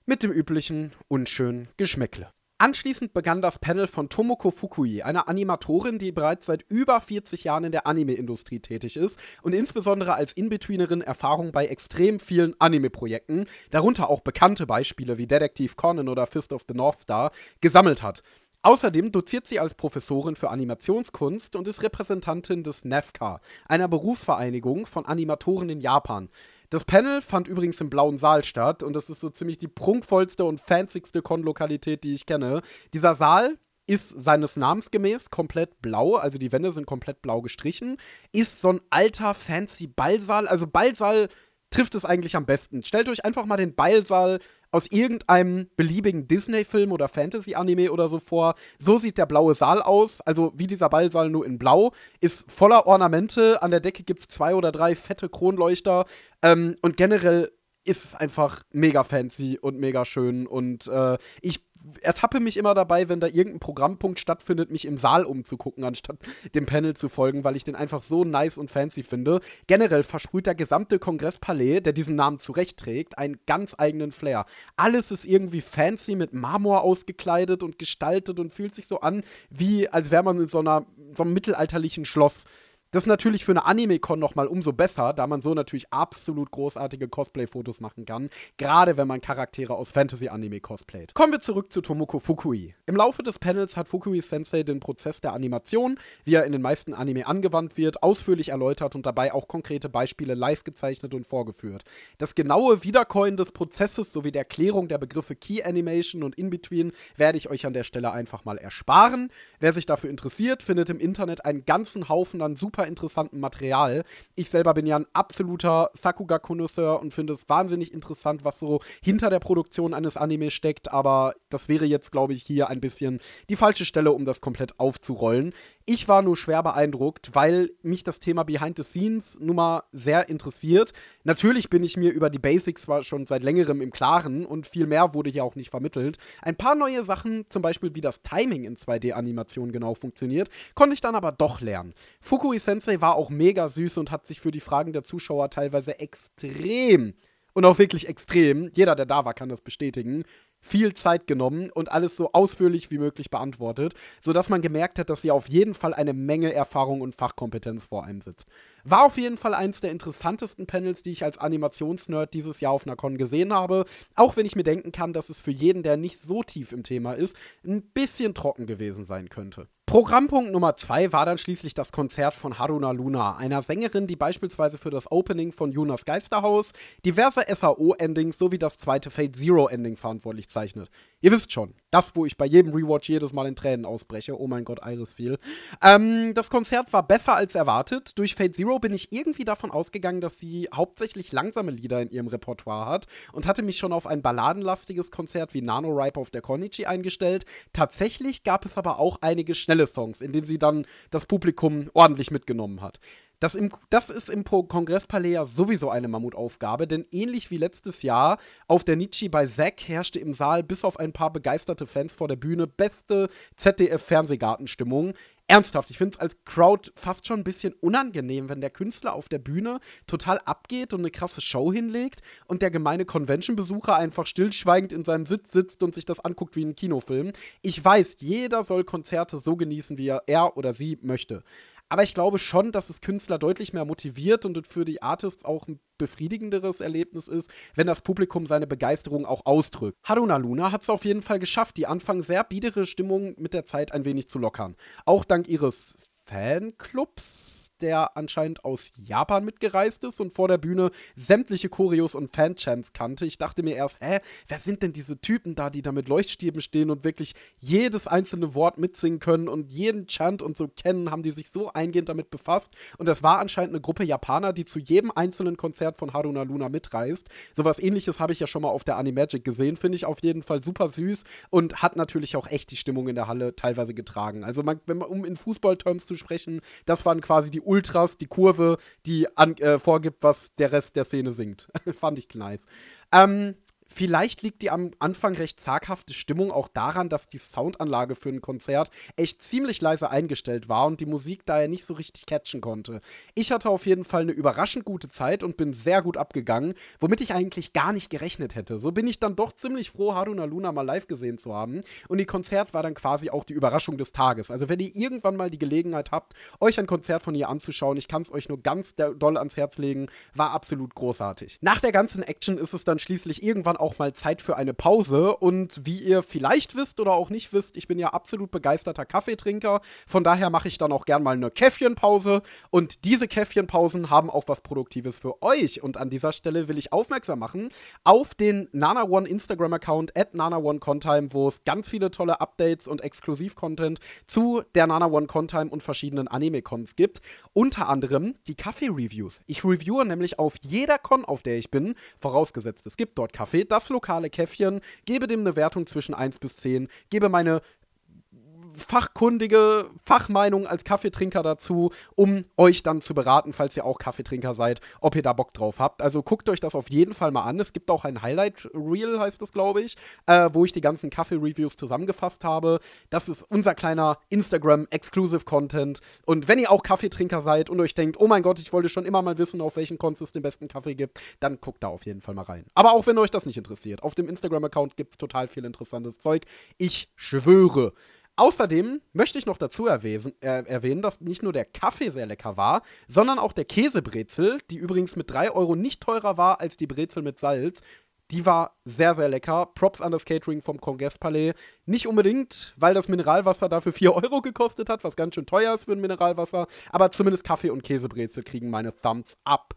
mit dem üblichen unschönen Geschmäckle. Anschließend begann das Panel von Tomoko Fukui, einer Animatorin, die bereits seit über 40 Jahren in der Anime-Industrie tätig ist und insbesondere als Inbetweenerin Erfahrung bei extrem vielen Anime-Projekten, darunter auch bekannte Beispiele wie Detective Conan oder Fist of the North Star, gesammelt hat. Außerdem doziert sie als Professorin für Animationskunst und ist Repräsentantin des NEFCA, einer Berufsvereinigung von Animatoren in Japan. Das Panel fand übrigens im Blauen Saal statt und das ist so ziemlich die prunkvollste und fancyste Con-Lokalität, die ich kenne. Dieser Saal ist seines Namens gemäß komplett blau, also die Wände sind komplett blau gestrichen, ist so ein alter fancy Ballsaal, also Ballsaal trifft es eigentlich am besten. Stellt euch einfach mal den Ballsaal aus irgendeinem beliebigen Disney-Film oder Fantasy-Anime oder so vor. So sieht der blaue Saal aus, also wie dieser Ballsaal nur in Blau, ist voller Ornamente. An der Decke gibt es zwei oder drei fette Kronleuchter ähm, und generell ist es einfach mega fancy und mega schön und äh, ich ertappe mich immer dabei, wenn da irgendein Programmpunkt stattfindet, mich im Saal umzugucken, anstatt dem Panel zu folgen, weil ich den einfach so nice und fancy finde. Generell versprüht der gesamte Kongresspalais, der diesen Namen zurechtträgt, einen ganz eigenen Flair. Alles ist irgendwie fancy mit Marmor ausgekleidet und gestaltet und fühlt sich so an, wie als wäre man in so, einer, so einem mittelalterlichen Schloss. Das ist natürlich für eine Anime-Con nochmal umso besser, da man so natürlich absolut großartige Cosplay-Fotos machen kann, gerade wenn man Charaktere aus Fantasy-Anime cosplayt. Kommen wir zurück zu Tomoko Fukui. Im Laufe des Panels hat Fukui Sensei den Prozess der Animation, wie er in den meisten Anime angewandt wird, ausführlich erläutert und dabei auch konkrete Beispiele live gezeichnet und vorgeführt. Das genaue Wiedercoin des Prozesses sowie der Erklärung der Begriffe Key Animation und In-Between werde ich euch an der Stelle einfach mal ersparen. Wer sich dafür interessiert, findet im Internet einen ganzen Haufen an super interessanten Material. Ich selber bin ja ein absoluter Sakuga-Konnoisseur und finde es wahnsinnig interessant, was so hinter der Produktion eines Anime steckt, aber das wäre jetzt, glaube ich, hier ein bisschen die falsche Stelle, um das komplett aufzurollen. Ich war nur schwer beeindruckt, weil mich das Thema Behind the Scenes nun mal sehr interessiert. Natürlich bin ich mir über die Basics zwar schon seit längerem im Klaren und viel mehr wurde hier auch nicht vermittelt. Ein paar neue Sachen, zum Beispiel wie das Timing in 2D-Animationen genau funktioniert, konnte ich dann aber doch lernen. Fukui Sensei war auch mega süß und hat sich für die Fragen der Zuschauer teilweise extrem und auch wirklich extrem, jeder, der da war, kann das bestätigen, viel Zeit genommen und alles so ausführlich wie möglich beantwortet, sodass man gemerkt hat, dass sie auf jeden Fall eine Menge Erfahrung und Fachkompetenz vor einem sitzt. War auf jeden Fall eins der interessantesten Panels, die ich als Animationsnerd dieses Jahr auf einer Con gesehen habe, auch wenn ich mir denken kann, dass es für jeden, der nicht so tief im Thema ist, ein bisschen trocken gewesen sein könnte. Programmpunkt Nummer zwei war dann schließlich das Konzert von Haruna Luna, einer Sängerin, die beispielsweise für das Opening von Jonas Geisterhaus, diverse SAO-Endings sowie das zweite Fate Zero-Ending verantwortlich zeichnet. Ihr wisst schon, das, wo ich bei jedem Rewatch jedes Mal in Tränen ausbreche. Oh mein Gott, Iris viel. Ähm, das Konzert war besser als erwartet. Durch Fate Zero bin ich irgendwie davon ausgegangen, dass sie hauptsächlich langsame Lieder in ihrem Repertoire hat und hatte mich schon auf ein balladenlastiges Konzert wie Nano Ripe auf der Konichi eingestellt. Tatsächlich gab es aber auch einige schnelle Songs, in denen sie dann das Publikum ordentlich mitgenommen hat. Das, im, das ist im Kongresspalais ja sowieso eine Mammutaufgabe, denn ähnlich wie letztes Jahr auf der Nietzsche bei Zack herrschte im Saal bis auf ein paar begeisterte Fans vor der Bühne beste ZDF-Fernsehgartenstimmung. Ernsthaft, ich finde es als Crowd fast schon ein bisschen unangenehm, wenn der Künstler auf der Bühne total abgeht und eine krasse Show hinlegt und der gemeine Convention-Besucher einfach stillschweigend in seinem Sitz sitzt und sich das anguckt wie ein Kinofilm. Ich weiß, jeder soll Konzerte so genießen, wie er, er oder sie möchte. Aber ich glaube schon, dass es Künstler deutlich mehr motiviert und für die Artists auch ein befriedigenderes Erlebnis ist, wenn das Publikum seine Begeisterung auch ausdrückt. Haruna Luna hat es auf jeden Fall geschafft, die anfangs sehr biedere Stimmung mit der Zeit ein wenig zu lockern. Auch dank ihres Fanclubs, der anscheinend aus Japan mitgereist ist und vor der Bühne sämtliche Choreos und Fanchants kannte. Ich dachte mir erst, hä, wer sind denn diese Typen da, die da mit Leuchtstäben stehen und wirklich jedes einzelne Wort mitsingen können und jeden Chant und so kennen, haben die sich so eingehend damit befasst. Und das war anscheinend eine Gruppe Japaner, die zu jedem einzelnen Konzert von Haruna Luna mitreist. Sowas ähnliches habe ich ja schon mal auf der Animagic gesehen, finde ich auf jeden Fall super süß und hat natürlich auch echt die Stimmung in der Halle teilweise getragen. Also man, man, um in Fußballterms zu sprechen, das waren quasi die Ultras, die Kurve, die an, äh, vorgibt, was der Rest der Szene singt. Fand ich nice. Ähm, Vielleicht liegt die am Anfang recht zaghafte Stimmung auch daran, dass die Soundanlage für ein Konzert echt ziemlich leise eingestellt war und die Musik daher nicht so richtig catchen konnte. Ich hatte auf jeden Fall eine überraschend gute Zeit und bin sehr gut abgegangen, womit ich eigentlich gar nicht gerechnet hätte. So bin ich dann doch ziemlich froh, Haruna Luna mal live gesehen zu haben. Und die Konzert war dann quasi auch die Überraschung des Tages. Also wenn ihr irgendwann mal die Gelegenheit habt, euch ein Konzert von ihr anzuschauen, ich kann es euch nur ganz doll ans Herz legen, war absolut großartig. Nach der ganzen Action ist es dann schließlich irgendwann auch auch mal Zeit für eine Pause. Und wie ihr vielleicht wisst oder auch nicht wisst, ich bin ja absolut begeisterter Kaffeetrinker. Von daher mache ich dann auch gern mal eine Käffchenpause. Und diese Käffchenpausen haben auch was Produktives für euch. Und an dieser Stelle will ich aufmerksam machen auf den Nana One Instagram-Account at Nana One Contime, wo es ganz viele tolle Updates und Exklusiv-Content zu der Nana One Contime und verschiedenen Anime-Cons gibt. Unter anderem die Kaffee-Reviews. Ich reviewe nämlich auf jeder Con, auf der ich bin, vorausgesetzt es gibt dort Kaffee das lokale Käffchen, gebe dem eine Wertung zwischen 1 bis 10, gebe meine fachkundige Fachmeinung als Kaffeetrinker dazu, um euch dann zu beraten, falls ihr auch Kaffeetrinker seid, ob ihr da Bock drauf habt. Also guckt euch das auf jeden Fall mal an. Es gibt auch ein Highlight Reel, heißt es, glaube ich, äh, wo ich die ganzen Kaffee-Reviews zusammengefasst habe. Das ist unser kleiner Instagram-Exclusive-Content. Und wenn ihr auch Kaffeetrinker seid und euch denkt, oh mein Gott, ich wollte schon immer mal wissen, auf welchen Cons es den besten Kaffee gibt, dann guckt da auf jeden Fall mal rein. Aber auch wenn euch das nicht interessiert, auf dem Instagram-Account gibt es total viel interessantes Zeug. Ich schwöre. Außerdem möchte ich noch dazu erwähnen, äh, erwähnen, dass nicht nur der Kaffee sehr lecker war, sondern auch der Käsebrezel, die übrigens mit 3 Euro nicht teurer war als die Brezel mit Salz. Die war sehr, sehr lecker. Props an das Catering vom Kongresspalais. Nicht unbedingt, weil das Mineralwasser dafür 4 Euro gekostet hat, was ganz schön teuer ist für ein Mineralwasser. Aber zumindest Kaffee und Käsebrezel kriegen meine Thumbs up.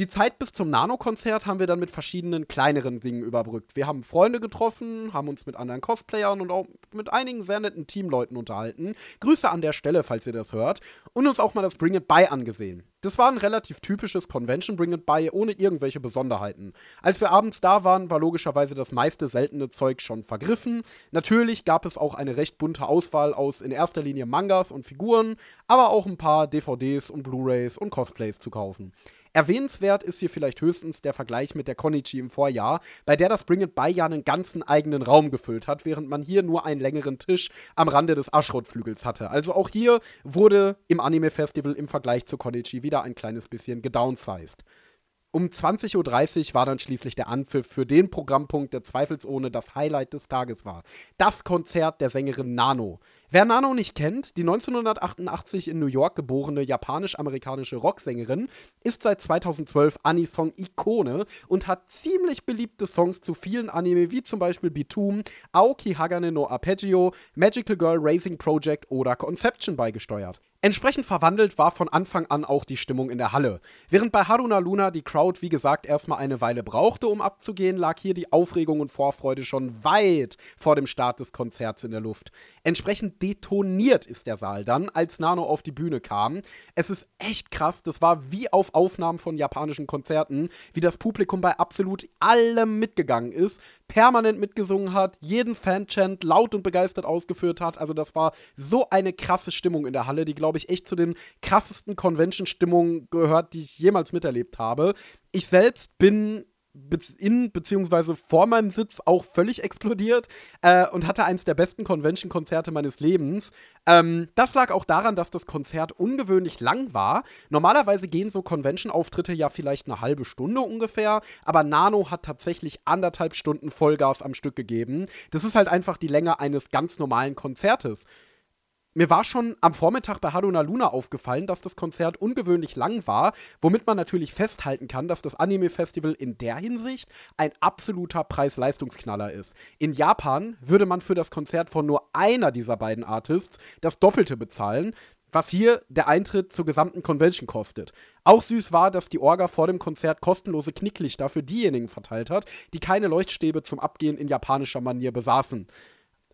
Die Zeit bis zum Nano-Konzert haben wir dann mit verschiedenen kleineren Dingen überbrückt. Wir haben Freunde getroffen, haben uns mit anderen Cosplayern und auch mit einigen sehr netten Teamleuten unterhalten. Grüße an der Stelle, falls ihr das hört. Und uns auch mal das Bring It By angesehen. Das war ein relativ typisches Convention Bring It By ohne irgendwelche Besonderheiten. Als wir abends da waren, war logischerweise das meiste seltene Zeug schon vergriffen. Natürlich gab es auch eine recht bunte Auswahl aus in erster Linie Mangas und Figuren, aber auch ein paar DVDs und Blu-rays und Cosplays zu kaufen. Erwähnenswert ist hier vielleicht höchstens der Vergleich mit der Konichi im Vorjahr, bei der das Bring It By ja einen ganzen eigenen Raum gefüllt hat, während man hier nur einen längeren Tisch am Rande des Aschrotflügels hatte. Also auch hier wurde im Anime-Festival im Vergleich zur Konichi wieder ein kleines bisschen gedownsized. Um 20.30 Uhr war dann schließlich der Anpfiff für den Programmpunkt, der zweifelsohne das Highlight des Tages war. Das Konzert der Sängerin Nano. Wer Nano nicht kennt, die 1988 in New York geborene japanisch-amerikanische Rocksängerin ist seit 2012 Anisong-Ikone und hat ziemlich beliebte Songs zu vielen Anime wie zum Beispiel Bitum, Aoki Hagane no Arpeggio, Magical Girl Racing Project oder Conception beigesteuert. Entsprechend verwandelt war von Anfang an auch die Stimmung in der Halle. Während bei Haruna Luna die Crowd, wie gesagt, erstmal eine Weile brauchte, um abzugehen, lag hier die Aufregung und Vorfreude schon weit vor dem Start des Konzerts in der Luft. Entsprechend detoniert ist der Saal dann, als Nano auf die Bühne kam. Es ist echt krass, das war wie auf Aufnahmen von japanischen Konzerten, wie das Publikum bei absolut allem mitgegangen ist, permanent mitgesungen hat, jeden Fanchant laut und begeistert ausgeführt hat. Also das war so eine krasse Stimmung in der Halle, die, glaube ich, echt zu den krassesten Convention-Stimmungen gehört, die ich jemals miterlebt habe. Ich selbst bin in beziehungsweise vor meinem Sitz auch völlig explodiert äh, und hatte eins der besten Convention-Konzerte meines Lebens. Ähm, das lag auch daran, dass das Konzert ungewöhnlich lang war. Normalerweise gehen so Convention-Auftritte ja vielleicht eine halbe Stunde ungefähr, aber Nano hat tatsächlich anderthalb Stunden Vollgas am Stück gegeben. Das ist halt einfach die Länge eines ganz normalen Konzertes mir war schon am Vormittag bei Haruna Luna aufgefallen, dass das Konzert ungewöhnlich lang war, womit man natürlich festhalten kann, dass das Anime-Festival in der Hinsicht ein absoluter Preis-Leistungsknaller ist. In Japan würde man für das Konzert von nur einer dieser beiden Artists das Doppelte bezahlen, was hier der Eintritt zur gesamten Convention kostet. Auch süß war, dass die Orga vor dem Konzert kostenlose Knicklichter für diejenigen verteilt hat, die keine Leuchtstäbe zum Abgehen in japanischer Manier besaßen.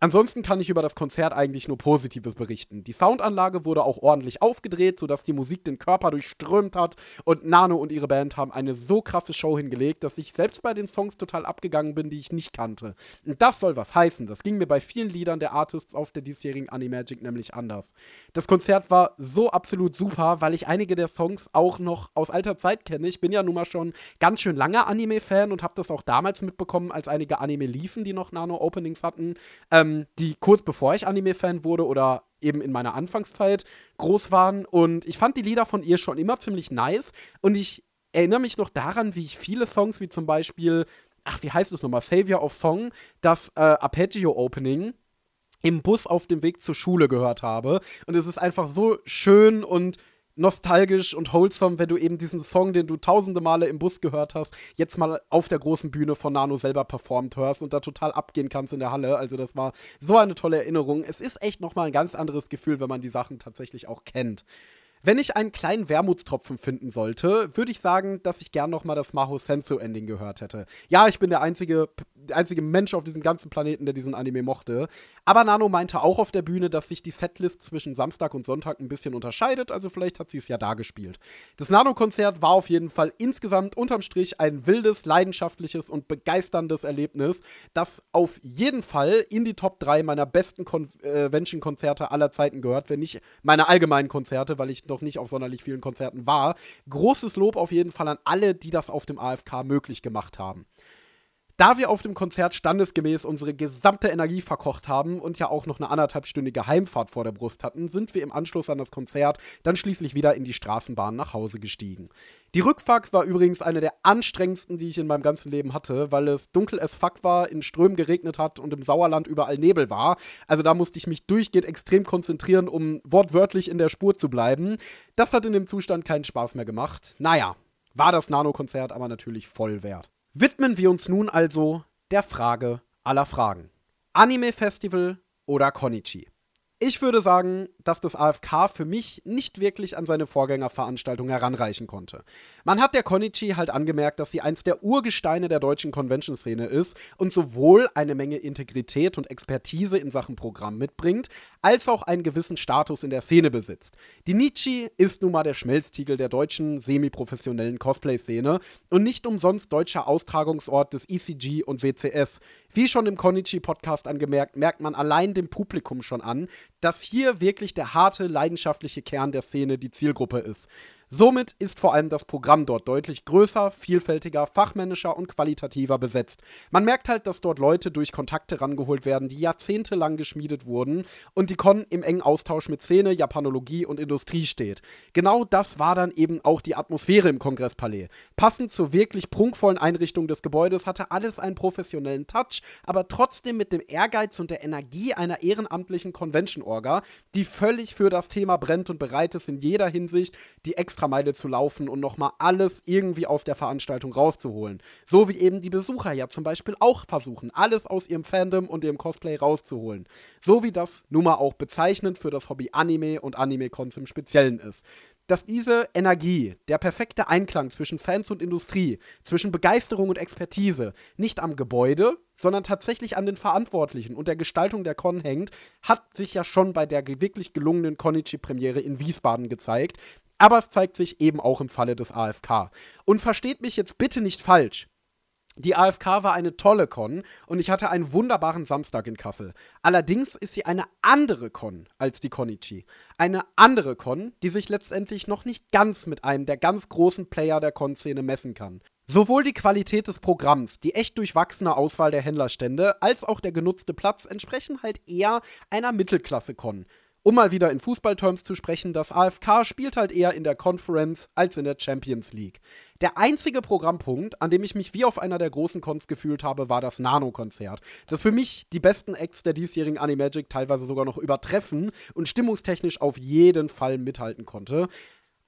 Ansonsten kann ich über das Konzert eigentlich nur Positives berichten. Die Soundanlage wurde auch ordentlich aufgedreht, sodass die Musik den Körper durchströmt hat und Nano und ihre Band haben eine so krasse Show hingelegt, dass ich selbst bei den Songs total abgegangen bin, die ich nicht kannte. Und das soll was heißen. Das ging mir bei vielen Liedern der Artists auf der diesjährigen Animagic nämlich anders. Das Konzert war so absolut super, weil ich einige der Songs auch noch aus alter Zeit kenne. Ich bin ja nun mal schon ganz schön lange Anime-Fan und habe das auch damals mitbekommen, als einige Anime liefen, die noch Nano-Openings hatten. Ähm, ähm, die kurz bevor ich Anime-Fan wurde oder eben in meiner Anfangszeit groß waren. Und ich fand die Lieder von ihr schon immer ziemlich nice. Und ich erinnere mich noch daran, wie ich viele Songs, wie zum Beispiel, ach, wie heißt es nochmal, Savior of Song, das äh, Arpeggio-Opening im Bus auf dem Weg zur Schule gehört habe. Und es ist einfach so schön und nostalgisch und wholesome, wenn du eben diesen Song, den du tausende Male im Bus gehört hast, jetzt mal auf der großen Bühne von Nano selber performt hörst und da total abgehen kannst in der Halle. Also das war so eine tolle Erinnerung. Es ist echt nochmal ein ganz anderes Gefühl, wenn man die Sachen tatsächlich auch kennt. Wenn ich einen kleinen Wermutstropfen finden sollte, würde ich sagen, dass ich gern noch mal das Maho Senso Ending gehört hätte. Ja, ich bin der einzige, der einzige Mensch auf diesem ganzen Planeten, der diesen Anime mochte. Aber Nano meinte auch auf der Bühne, dass sich die Setlist zwischen Samstag und Sonntag ein bisschen unterscheidet, also vielleicht hat sie es ja da gespielt. Das Nano-Konzert war auf jeden Fall insgesamt unterm Strich ein wildes, leidenschaftliches und begeisterndes Erlebnis, das auf jeden Fall in die Top 3 meiner besten Convention-Konzerte aller Zeiten gehört, wenn nicht meine allgemeinen Konzerte, weil ich noch nicht auf sonderlich vielen Konzerten war. Großes Lob auf jeden Fall an alle, die das auf dem AFK möglich gemacht haben. Da wir auf dem Konzert standesgemäß unsere gesamte Energie verkocht haben und ja auch noch eine anderthalbstündige Heimfahrt vor der Brust hatten, sind wir im Anschluss an das Konzert dann schließlich wieder in die Straßenbahn nach Hause gestiegen. Die Rückfahrt war übrigens eine der anstrengendsten, die ich in meinem ganzen Leben hatte, weil es dunkel as fuck war, in Strömen geregnet hat und im Sauerland überall Nebel war. Also da musste ich mich durchgehend extrem konzentrieren, um wortwörtlich in der Spur zu bleiben. Das hat in dem Zustand keinen Spaß mehr gemacht. Naja, war das Nano-Konzert aber natürlich voll wert. Widmen wir uns nun also der Frage aller Fragen. Anime-Festival oder Konichi? Ich würde sagen, dass das AFK für mich nicht wirklich an seine Vorgängerveranstaltung heranreichen konnte. Man hat der Konichi halt angemerkt, dass sie eins der Urgesteine der deutschen Convention-Szene ist und sowohl eine Menge Integrität und Expertise in Sachen Programm mitbringt, als auch einen gewissen Status in der Szene besitzt. Die Nietzsche ist nun mal der Schmelztiegel der deutschen semi-professionellen Cosplay-Szene und nicht umsonst deutscher Austragungsort des ECG und WCS. Wie schon im Konichi-Podcast angemerkt, merkt man allein dem Publikum schon an, dass hier wirklich der harte, leidenschaftliche Kern der Szene die Zielgruppe ist. Somit ist vor allem das Programm dort deutlich größer, vielfältiger, fachmännischer und qualitativer besetzt. Man merkt halt, dass dort Leute durch Kontakte rangeholt werden, die jahrzehntelang geschmiedet wurden und die Con im engen Austausch mit Szene, Japanologie und Industrie steht. Genau das war dann eben auch die Atmosphäre im Kongresspalais. Passend zur wirklich prunkvollen Einrichtung des Gebäudes hatte alles einen professionellen Touch, aber trotzdem mit dem Ehrgeiz und der Energie einer ehrenamtlichen Convention-Orga, die völlig für das Thema brennt und bereit ist, in jeder Hinsicht die extra Extrameile zu laufen und nochmal alles irgendwie aus der Veranstaltung rauszuholen. So wie eben die Besucher ja zum Beispiel auch versuchen, alles aus ihrem Fandom und ihrem Cosplay rauszuholen. So wie das nun mal auch bezeichnend für das Hobby Anime und Anime-Cons im Speziellen ist dass diese Energie, der perfekte Einklang zwischen Fans und Industrie, zwischen Begeisterung und Expertise nicht am Gebäude, sondern tatsächlich an den Verantwortlichen und der Gestaltung der Con hängt, hat sich ja schon bei der wirklich gelungenen Konichi-Premiere in Wiesbaden gezeigt, aber es zeigt sich eben auch im Falle des AFK. Und versteht mich jetzt bitte nicht falsch. Die AFK war eine tolle Con und ich hatte einen wunderbaren Samstag in Kassel. Allerdings ist sie eine andere Con als die Konichi. Eine andere Con, die sich letztendlich noch nicht ganz mit einem der ganz großen Player der Con-Szene messen kann. Sowohl die Qualität des Programms, die echt durchwachsene Auswahl der Händlerstände, als auch der genutzte Platz entsprechen halt eher einer Mittelklasse-Con. Um mal wieder in Fußballterms zu sprechen, das AFK spielt halt eher in der Conference als in der Champions League. Der einzige Programmpunkt, an dem ich mich wie auf einer der großen Cons gefühlt habe, war das Nano-Konzert. Das für mich die besten Acts der diesjährigen Animagic teilweise sogar noch übertreffen und stimmungstechnisch auf jeden Fall mithalten konnte.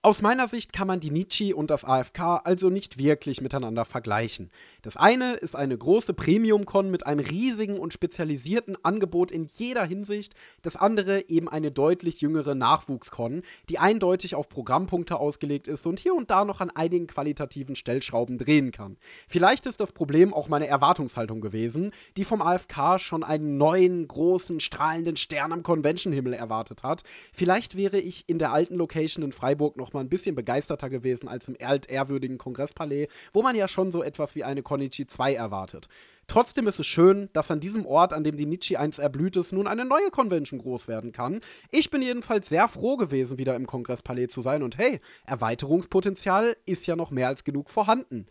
Aus meiner Sicht kann man die Nietzsche und das AFK also nicht wirklich miteinander vergleichen. Das eine ist eine große Premium-Con mit einem riesigen und spezialisierten Angebot in jeder Hinsicht, das andere eben eine deutlich jüngere Nachwuchs-Con, die eindeutig auf Programmpunkte ausgelegt ist und hier und da noch an einigen qualitativen Stellschrauben drehen kann. Vielleicht ist das Problem auch meine Erwartungshaltung gewesen, die vom AFK schon einen neuen, großen, strahlenden Stern am Convention-Himmel erwartet hat. Vielleicht wäre ich in der alten Location in Freiburg noch mal ein bisschen begeisterter gewesen als im altehrwürdigen Kongresspalais, wo man ja schon so etwas wie eine Konichi 2 erwartet. Trotzdem ist es schön, dass an diesem Ort, an dem die Nietzsche 1 erblüht ist, nun eine neue Convention groß werden kann. Ich bin jedenfalls sehr froh gewesen, wieder im Kongresspalais zu sein und hey, Erweiterungspotenzial ist ja noch mehr als genug vorhanden.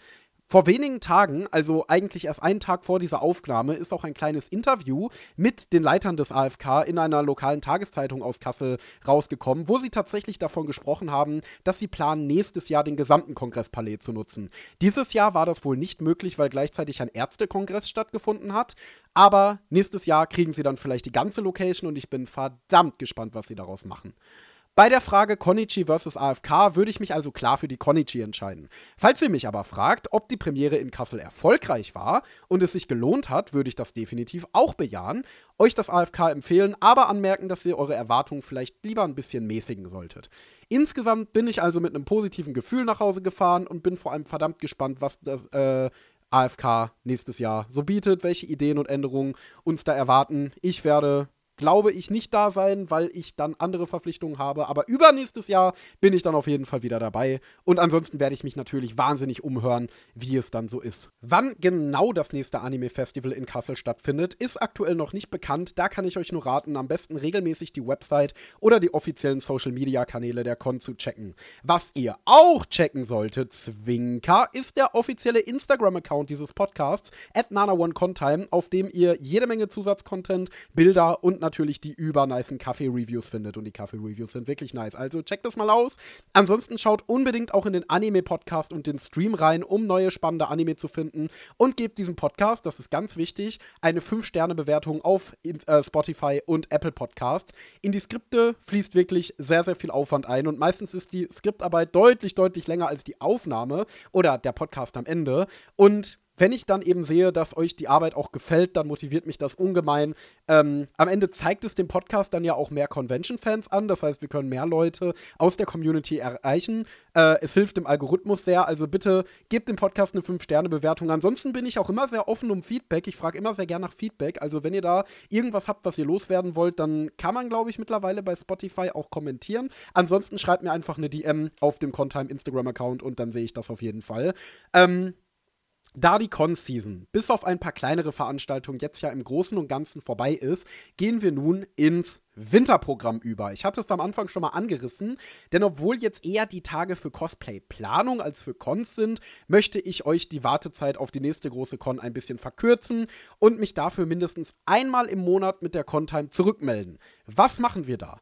Vor wenigen Tagen, also eigentlich erst einen Tag vor dieser Aufnahme, ist auch ein kleines Interview mit den Leitern des AFK in einer lokalen Tageszeitung aus Kassel rausgekommen, wo sie tatsächlich davon gesprochen haben, dass sie planen, nächstes Jahr den gesamten Kongresspalais zu nutzen. Dieses Jahr war das wohl nicht möglich, weil gleichzeitig ein Ärztekongress stattgefunden hat. Aber nächstes Jahr kriegen sie dann vielleicht die ganze Location und ich bin verdammt gespannt, was sie daraus machen. Bei der Frage Konichi vs. AFK würde ich mich also klar für die Konichi entscheiden. Falls ihr mich aber fragt, ob die Premiere in Kassel erfolgreich war und es sich gelohnt hat, würde ich das definitiv auch bejahen, euch das AFK empfehlen, aber anmerken, dass ihr eure Erwartungen vielleicht lieber ein bisschen mäßigen solltet. Insgesamt bin ich also mit einem positiven Gefühl nach Hause gefahren und bin vor allem verdammt gespannt, was das äh, AFK nächstes Jahr so bietet, welche Ideen und Änderungen uns da erwarten. Ich werde glaube ich, nicht da sein, weil ich dann andere Verpflichtungen habe. Aber übernächstes Jahr bin ich dann auf jeden Fall wieder dabei. Und ansonsten werde ich mich natürlich wahnsinnig umhören, wie es dann so ist. Wann genau das nächste Anime-Festival in Kassel stattfindet, ist aktuell noch nicht bekannt. Da kann ich euch nur raten, am besten regelmäßig die Website oder die offiziellen Social-Media-Kanäle der Con zu checken. Was ihr auch checken solltet, Zwinker, ist der offizielle Instagram-Account dieses Podcasts, at NanaOneContime, auf dem ihr jede Menge Zusatzcontent, Bilder und natürlich die übernicen Kaffee-Reviews findet. Und die Kaffee-Reviews sind wirklich nice. Also checkt das mal aus. Ansonsten schaut unbedingt auch in den Anime-Podcast und den Stream rein, um neue spannende Anime zu finden. Und gebt diesem Podcast, das ist ganz wichtig, eine 5-Sterne-Bewertung auf äh, Spotify und Apple Podcasts. In die Skripte fließt wirklich sehr, sehr viel Aufwand ein. Und meistens ist die Skriptarbeit deutlich, deutlich länger als die Aufnahme oder der Podcast am Ende. Und wenn ich dann eben sehe, dass euch die Arbeit auch gefällt, dann motiviert mich das ungemein. Ähm, am Ende zeigt es dem Podcast dann ja auch mehr Convention-Fans an. Das heißt, wir können mehr Leute aus der Community erreichen. Äh, es hilft dem Algorithmus sehr. Also bitte gebt dem Podcast eine 5-Sterne-Bewertung. Ansonsten bin ich auch immer sehr offen um Feedback. Ich frage immer sehr gerne nach Feedback. Also wenn ihr da irgendwas habt, was ihr loswerden wollt, dann kann man, glaube ich, mittlerweile bei Spotify auch kommentieren. Ansonsten schreibt mir einfach eine DM auf dem Contime Instagram-Account und dann sehe ich das auf jeden Fall. Ähm, da die Con-Season bis auf ein paar kleinere Veranstaltungen jetzt ja im Großen und Ganzen vorbei ist, gehen wir nun ins Winterprogramm über. Ich hatte es am Anfang schon mal angerissen, denn obwohl jetzt eher die Tage für Cosplay-Planung als für Cons sind, möchte ich euch die Wartezeit auf die nächste große Con ein bisschen verkürzen und mich dafür mindestens einmal im Monat mit der Con-Time zurückmelden. Was machen wir da?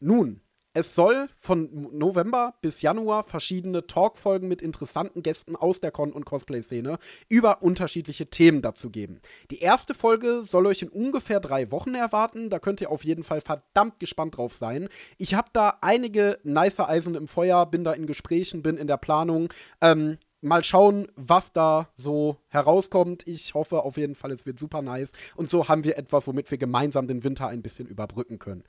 Nun, es soll von November bis Januar verschiedene Talkfolgen mit interessanten Gästen aus der Con- und Cosplay-Szene über unterschiedliche Themen dazu geben. Die erste Folge soll euch in ungefähr drei Wochen erwarten. Da könnt ihr auf jeden Fall verdammt gespannt drauf sein. Ich habe da einige nice Eisen im Feuer, bin da in Gesprächen, bin in der Planung. Ähm, mal schauen, was da so herauskommt. Ich hoffe auf jeden Fall, es wird super nice. Und so haben wir etwas, womit wir gemeinsam den Winter ein bisschen überbrücken können.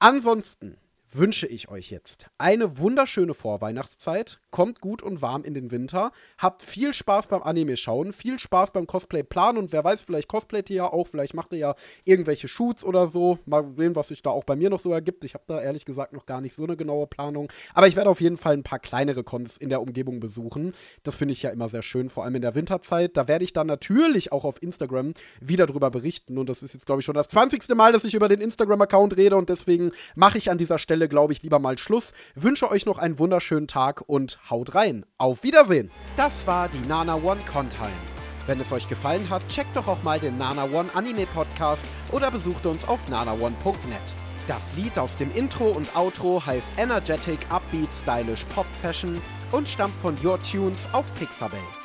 Ansonsten wünsche ich euch jetzt eine wunderschöne Vorweihnachtszeit. Kommt gut und warm in den Winter. Habt viel Spaß beim Anime schauen, viel Spaß beim Cosplay planen und wer weiß, vielleicht cosplayt ihr ja auch, vielleicht macht ihr ja irgendwelche Shoots oder so. Mal sehen, was sich da auch bei mir noch so ergibt. Ich habe da ehrlich gesagt noch gar nicht so eine genaue Planung. Aber ich werde auf jeden Fall ein paar kleinere Cons in der Umgebung besuchen. Das finde ich ja immer sehr schön, vor allem in der Winterzeit. Da werde ich dann natürlich auch auf Instagram wieder drüber berichten. Und das ist jetzt, glaube ich, schon das 20. Mal, dass ich über den Instagram-Account rede und deswegen mache ich an dieser Stelle Stelle, glaube ich, lieber mal Schluss. Wünsche euch noch einen wunderschönen Tag und haut rein. Auf Wiedersehen. Das war die Nana One Contime. Wenn es euch gefallen hat, checkt doch auch mal den Nana One Anime Podcast oder besucht uns auf nanaone.net. Das Lied aus dem Intro und Outro heißt Energetic Upbeat Stylish Pop Fashion und stammt von Your Tunes auf Pixabay.